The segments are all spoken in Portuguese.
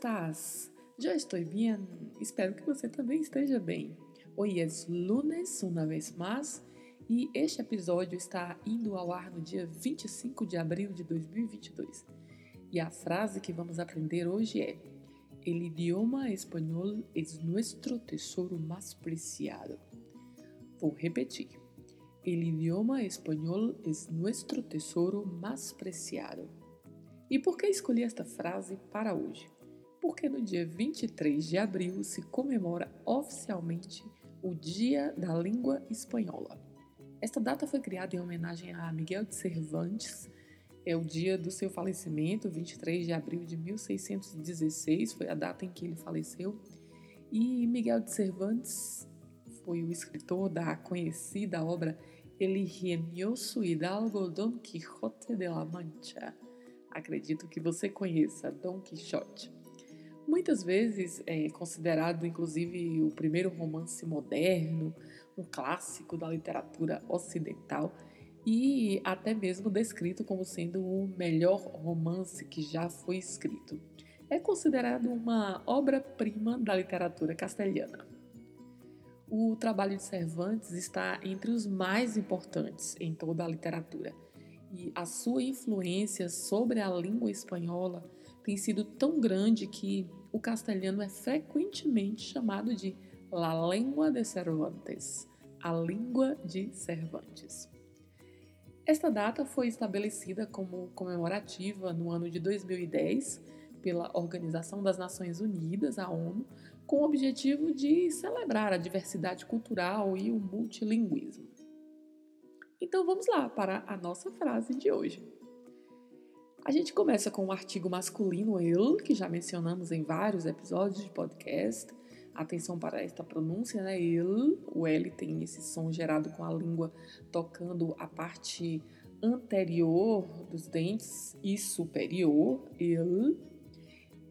Estás? Eu estou bem. Espero que você também esteja bem. Hoje é lunes, uma vez mais, e este episódio está indo ao ar no dia 25 de abril de 2022. E a frase que vamos aprender hoje é: El idioma espanhol es nuestro tesoro más preciado. Vou repetir. El idioma espanhol es nuestro tesoro más preciado. E por que escolhi esta frase para hoje? Porque no dia 23 de abril se comemora oficialmente o Dia da Língua Espanhola. Esta data foi criada em homenagem a Miguel de Cervantes. É o dia do seu falecimento, 23 de abril de 1616, foi a data em que ele faleceu. E Miguel de Cervantes foi o escritor da conhecida obra El ingenioso hidalgo Don Quixote de la Mancha acredito que você conheça, Dom Quixote. Muitas vezes é considerado, inclusive, o primeiro romance moderno, um clássico da literatura ocidental e até mesmo descrito como sendo o melhor romance que já foi escrito. É considerado uma obra-prima da literatura castelhana. O trabalho de Cervantes está entre os mais importantes em toda a literatura e a sua influência sobre a língua espanhola tem sido tão grande que o castelhano é frequentemente chamado de La Lengua de Cervantes, a língua de Cervantes. Esta data foi estabelecida como comemorativa no ano de 2010 pela Organização das Nações Unidas, a ONU, com o objetivo de celebrar a diversidade cultural e o multilinguismo. Então vamos lá para a nossa frase de hoje. A gente começa com o artigo masculino el, que já mencionamos em vários episódios de podcast. Atenção para esta pronúncia, né? El, o L tem esse som gerado com a língua tocando a parte anterior dos dentes e superior, el.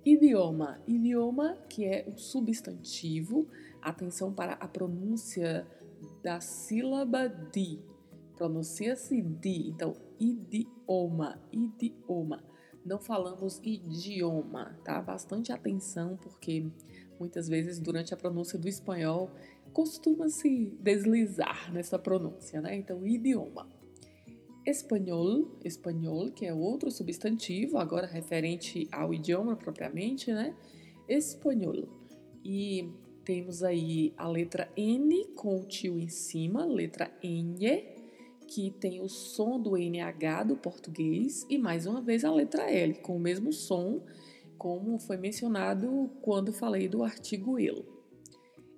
Idioma, idioma que é o substantivo. Atenção para a pronúncia da sílaba di, pronuncia-se di. Então, idioma, idioma. Não falamos idioma, tá? Bastante atenção, porque muitas vezes durante a pronúncia do espanhol costuma-se deslizar nessa pronúncia, né? Então, idioma. Espanhol, espanhol, que é outro substantivo, agora referente ao idioma propriamente, né? Espanhol. E temos aí a letra N com o tio em cima, letra N, que tem o som do NH do português e mais uma vez a letra L, com o mesmo som, como foi mencionado quando falei do artigo ele.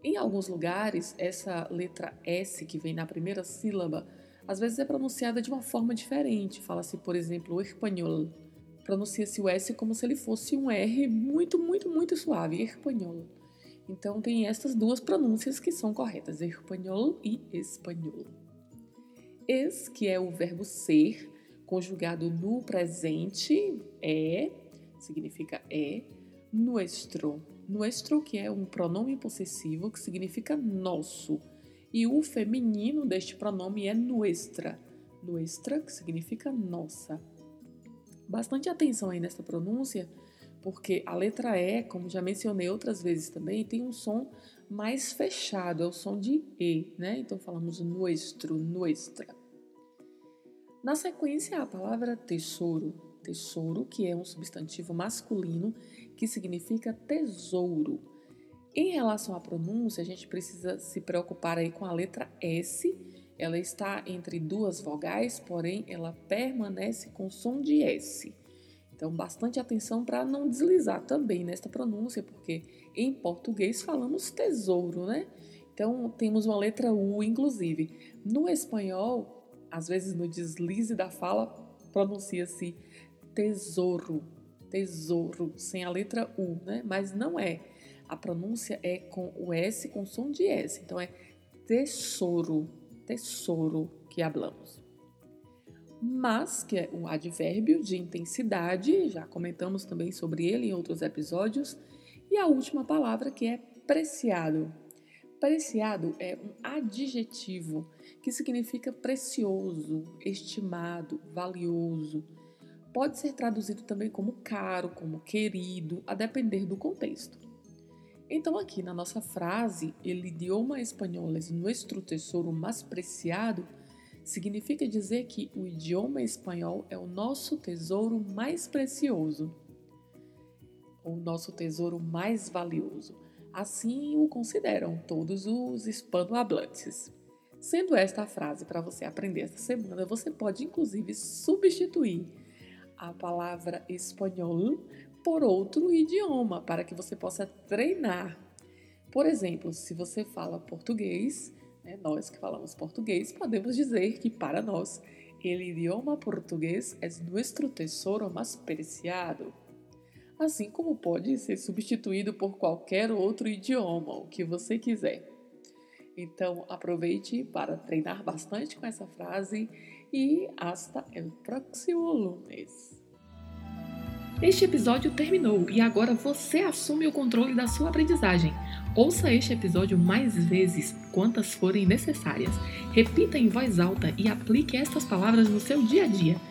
Em alguns lugares, essa letra S que vem na primeira sílaba, às vezes é pronunciada de uma forma diferente. Fala-se, por exemplo, espanhol. Pronuncia-se o S como se ele fosse um R muito, muito, muito suave, espanhol. Então tem essas duas pronúncias que são corretas, espanhol e espanhol. Es, que é o verbo ser, conjugado no presente, é, significa é, nuestro. Nuestro, que é um pronome possessivo, que significa nosso. E o feminino deste pronome é nuestra. Nuestra, que significa nossa. Bastante atenção aí nessa pronúncia, porque a letra E, como já mencionei outras vezes também, tem um som mais fechado, é o som de E, né? Então falamos nuestro, nuestra. Na sequência, a palavra tesouro. Tesouro, que é um substantivo masculino que significa tesouro. Em relação à pronúncia, a gente precisa se preocupar aí com a letra S. Ela está entre duas vogais, porém ela permanece com som de S. Então, bastante atenção para não deslizar também nesta pronúncia, porque em português falamos tesouro, né? Então, temos uma letra U, inclusive. No espanhol, às vezes no deslize da fala, pronuncia-se tesouro, tesouro, sem a letra U, né? Mas não é. A pronúncia é com o S com som de S. Então, é tesouro, tesouro que hablamos. Mas, que é um advérbio de intensidade, já comentamos também sobre ele em outros episódios. E a última palavra que é preciado, Preciado é um adjetivo que significa precioso, estimado, valioso. Pode ser traduzido também como caro, como querido, a depender do contexto. Então, aqui na nossa frase, el idioma espanhol es nuestro tesouro mais preciado, significa dizer que o idioma espanhol é o nosso tesouro mais precioso, o nosso tesouro mais valioso. Assim o consideram todos os hispanohablantes. Sendo esta a frase para você aprender esta semana, você pode inclusive substituir a palavra espanhol por outro idioma para que você possa treinar. Por exemplo, se você fala português, né, nós que falamos português, podemos dizer que para nós, o idioma português é nosso tesouro mais preciado assim como pode ser substituído por qualquer outro idioma, o que você quiser. Então, aproveite para treinar bastante com essa frase e hasta el próximo lunes. Este episódio terminou e agora você assume o controle da sua aprendizagem. Ouça este episódio mais vezes, quantas forem necessárias. Repita em voz alta e aplique estas palavras no seu dia a dia.